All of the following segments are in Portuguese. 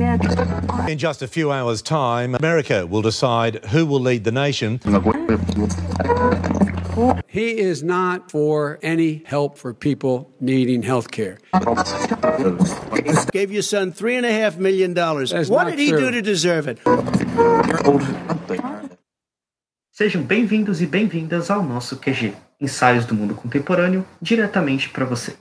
In just a few hours' time, America will decide who will lead the nation. He is not for any help for people needing health care. Gave your son three and a half million dollars. What did he true. do to deserve it? Sejam bem-vindos e bem-vindas ao nosso QG, Ensaios do Mundo Contemporâneo, diretamente para você.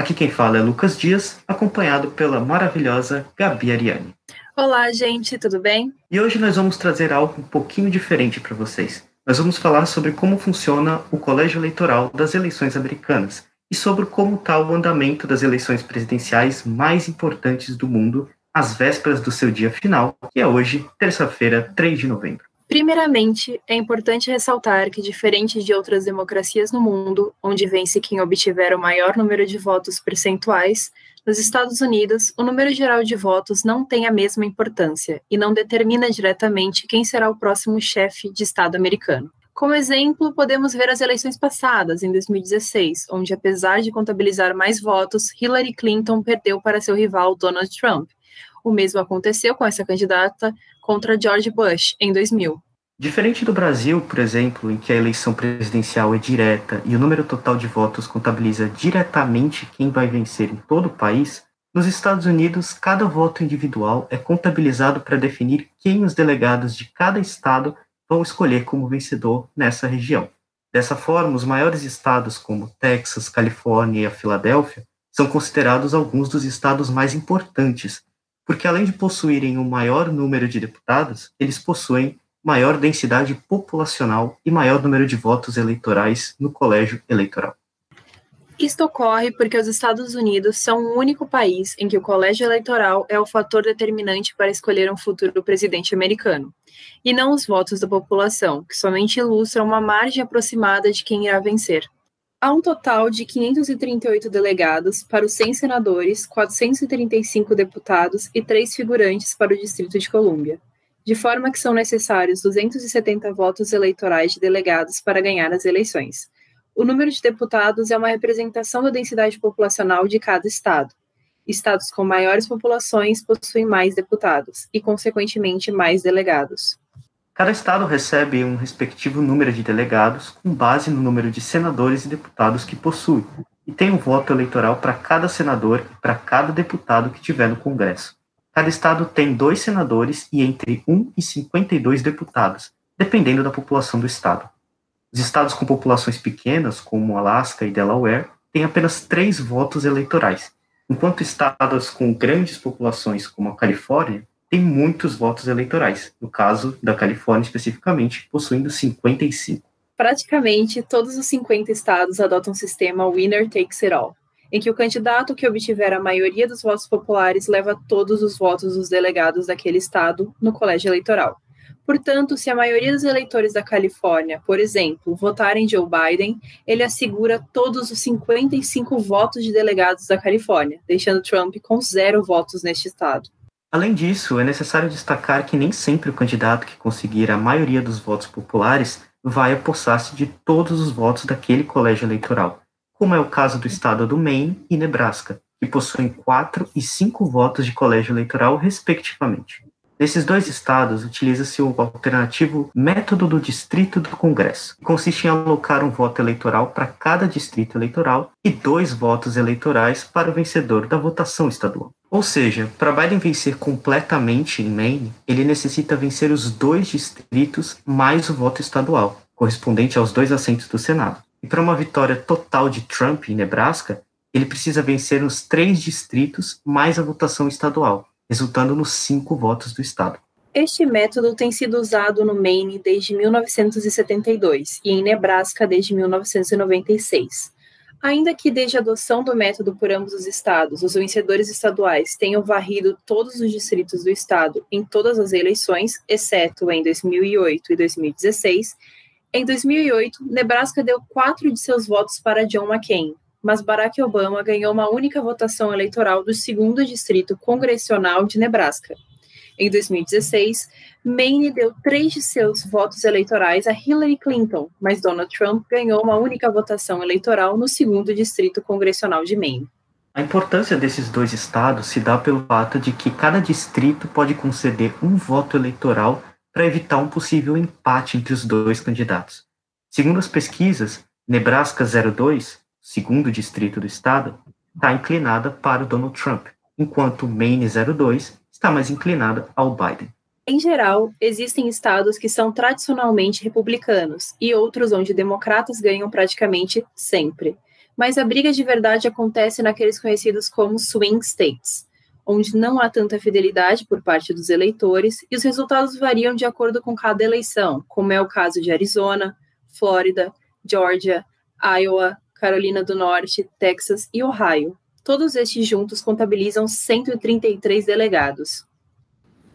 Aqui quem fala é Lucas Dias, acompanhado pela maravilhosa Gabi Ariane. Olá, gente, tudo bem? E hoje nós vamos trazer algo um pouquinho diferente para vocês. Nós vamos falar sobre como funciona o colégio eleitoral das eleições americanas e sobre como está o andamento das eleições presidenciais mais importantes do mundo às vésperas do seu dia final, que é hoje, terça-feira, 3 de novembro. Primeiramente, é importante ressaltar que, diferente de outras democracias no mundo, onde vence quem obtiver o maior número de votos percentuais, nos Estados Unidos, o número geral de votos não tem a mesma importância e não determina diretamente quem será o próximo chefe de Estado americano. Como exemplo, podemos ver as eleições passadas, em 2016, onde, apesar de contabilizar mais votos, Hillary Clinton perdeu para seu rival Donald Trump. O mesmo aconteceu com essa candidata contra George Bush em 2000. Diferente do Brasil, por exemplo, em que a eleição presidencial é direta e o número total de votos contabiliza diretamente quem vai vencer em todo o país, nos Estados Unidos, cada voto individual é contabilizado para definir quem os delegados de cada estado vão escolher como vencedor nessa região. Dessa forma, os maiores estados, como Texas, Califórnia e a Filadélfia, são considerados alguns dos estados mais importantes, porque além de possuírem o maior número de deputados, eles possuem maior densidade populacional e maior número de votos eleitorais no colégio eleitoral. Isto ocorre porque os Estados Unidos são o único país em que o colégio eleitoral é o fator determinante para escolher um futuro presidente americano, e não os votos da população, que somente ilustram uma margem aproximada de quem irá vencer. Há um total de 538 delegados para os 100 senadores, 435 deputados e três figurantes para o Distrito de Colômbia, de forma que são necessários 270 votos eleitorais de delegados para ganhar as eleições. O número de deputados é uma representação da densidade populacional de cada estado. Estados com maiores populações possuem mais deputados e, consequentemente, mais delegados. Cada estado recebe um respectivo número de delegados com base no número de senadores e deputados que possui, e tem um voto eleitoral para cada senador e para cada deputado que tiver no Congresso. Cada estado tem dois senadores e entre 1 e 52 deputados, dependendo da população do estado. Os estados com populações pequenas, como Alaska e Delaware, têm apenas três votos eleitorais, enquanto estados com grandes populações, como a Califórnia, têm muitos votos eleitorais, no caso da Califórnia especificamente, possuindo 55. Praticamente todos os 50 estados adotam o sistema Winner Takes It All, em que o candidato que obtiver a maioria dos votos populares leva todos os votos dos delegados daquele estado no colégio eleitoral. Portanto, se a maioria dos eleitores da Califórnia, por exemplo, votarem Joe Biden, ele assegura todos os 55 votos de delegados da Califórnia, deixando Trump com zero votos neste estado. Além disso, é necessário destacar que nem sempre o candidato que conseguir a maioria dos votos populares vai apossar-se de todos os votos daquele colégio eleitoral, como é o caso do estado do Maine e Nebraska, que possuem quatro e cinco votos de colégio eleitoral, respectivamente. Nesses dois estados, utiliza-se o alternativo método do distrito do Congresso, que consiste em alocar um voto eleitoral para cada distrito eleitoral e dois votos eleitorais para o vencedor da votação estadual. Ou seja, para Biden vencer completamente em Maine, ele necessita vencer os dois distritos mais o voto estadual, correspondente aos dois assentos do Senado. E para uma vitória total de Trump em Nebraska, ele precisa vencer os três distritos mais a votação estadual, resultando nos cinco votos do Estado. Este método tem sido usado no Maine desde 1972 e em Nebraska desde 1996. Ainda que desde a adoção do método por ambos os estados, os vencedores estaduais tenham varrido todos os distritos do estado em todas as eleições, exceto em 2008 e 2016, em 2008, Nebraska deu quatro de seus votos para John McCain, mas Barack Obama ganhou uma única votação eleitoral do segundo distrito congressional de Nebraska. Em 2016, Maine deu três de seus votos eleitorais a Hillary Clinton, mas Donald Trump ganhou uma única votação eleitoral no segundo distrito congressional de Maine. A importância desses dois estados se dá pelo fato de que cada distrito pode conceder um voto eleitoral para evitar um possível empate entre os dois candidatos. Segundo as pesquisas, Nebraska 02, segundo distrito do estado, está inclinada para o Donald Trump, enquanto Maine 02 está mais inclinada ao Biden. Em geral, existem estados que são tradicionalmente republicanos e outros onde democratas ganham praticamente sempre mas a briga de verdade acontece naqueles conhecidos como swing states, onde não há tanta fidelidade por parte dos eleitores e os resultados variam de acordo com cada eleição, como é o caso de Arizona, Flórida, Georgia, Iowa, Carolina do Norte, Texas e Ohio. Todos estes juntos contabilizam 133 delegados.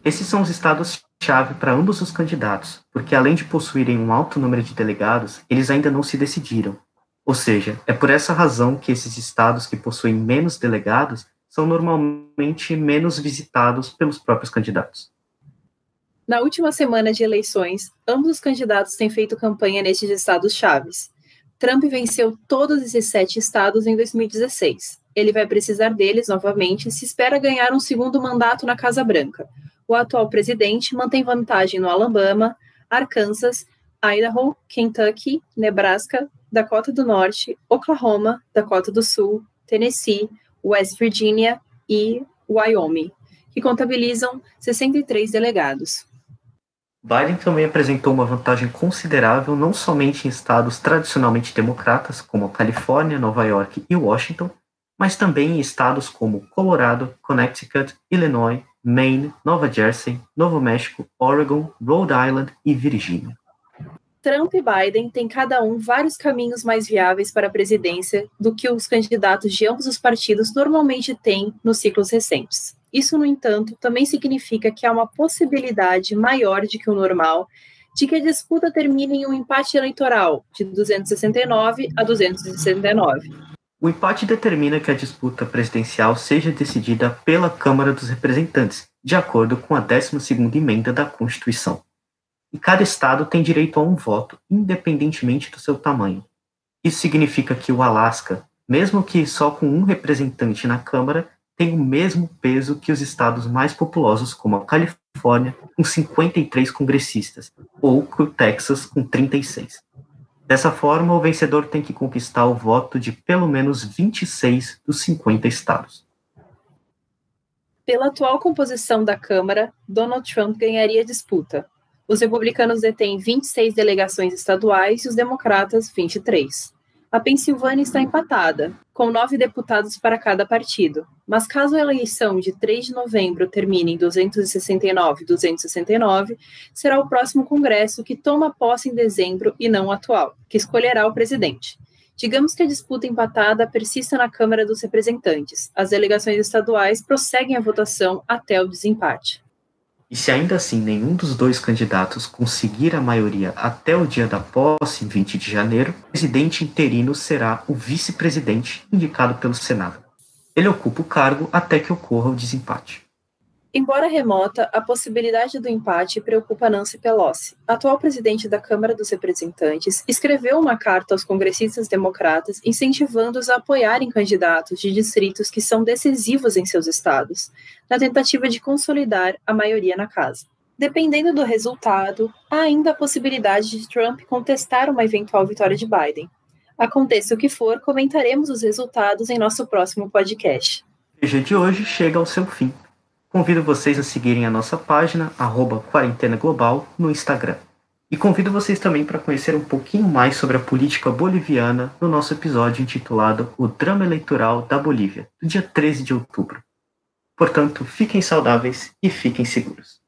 Esses são os estados-chave para ambos os candidatos, porque além de possuírem um alto número de delegados, eles ainda não se decidiram ou seja, é por essa razão que esses estados que possuem menos delegados são normalmente menos visitados pelos próprios candidatos. Na última semana de eleições, ambos os candidatos têm feito campanha nesses estados chaves. Trump venceu todos esses sete estados em 2016. Ele vai precisar deles novamente se espera ganhar um segundo mandato na Casa Branca. O atual presidente mantém vantagem no Alabama, Arkansas, Idaho, Kentucky, Nebraska, Dakota do Norte, Oklahoma, Dakota do Sul, Tennessee, West Virginia e Wyoming, que contabilizam 63 delegados. Biden também apresentou uma vantagem considerável não somente em estados tradicionalmente democratas, como Califórnia, Nova York e Washington, mas também em estados como Colorado, Connecticut, Illinois, Maine, Nova Jersey, Novo México, Oregon, Rhode Island e Virgínia. Trump e Biden têm cada um vários caminhos mais viáveis para a presidência do que os candidatos de ambos os partidos normalmente têm nos ciclos recentes. Isso, no entanto, também significa que há uma possibilidade maior de que o normal de que a disputa termine em um empate eleitoral de 269 a 269. O empate determina que a disputa presidencial seja decidida pela Câmara dos Representantes, de acordo com a 12ª emenda da Constituição e cada estado tem direito a um voto, independentemente do seu tamanho. Isso significa que o Alasca, mesmo que só com um representante na Câmara, tem o mesmo peso que os estados mais populosos, como a Califórnia, com 53 congressistas, ou o Texas, com 36. Dessa forma, o vencedor tem que conquistar o voto de pelo menos 26 dos 50 estados. Pela atual composição da Câmara, Donald Trump ganharia a disputa, os republicanos detêm 26 delegações estaduais e os democratas 23. A Pensilvânia está empatada, com nove deputados para cada partido. Mas caso a eleição de 3 de novembro termine em 269 e 269, será o próximo Congresso que toma posse em dezembro e não o atual, que escolherá o presidente. Digamos que a disputa empatada persista na Câmara dos Representantes. As delegações estaduais prosseguem a votação até o desempate. E se ainda assim nenhum dos dois candidatos conseguir a maioria até o dia da posse, em 20 de janeiro, o presidente interino será o vice-presidente indicado pelo Senado. Ele ocupa o cargo até que ocorra o desempate. Embora remota, a possibilidade do empate preocupa Nancy Pelosi. atual presidente da Câmara dos Representantes escreveu uma carta aos congressistas democratas incentivando-os a apoiarem candidatos de distritos que são decisivos em seus estados, na tentativa de consolidar a maioria na casa. Dependendo do resultado, há ainda a possibilidade de Trump contestar uma eventual vitória de Biden. Aconteça o que for, comentaremos os resultados em nosso próximo podcast. O dia de hoje chega ao seu fim. Convido vocês a seguirem a nossa página, arroba Quarentena Global, no Instagram. E convido vocês também para conhecer um pouquinho mais sobre a política boliviana no nosso episódio intitulado O Drama Eleitoral da Bolívia, do dia 13 de outubro. Portanto, fiquem saudáveis e fiquem seguros.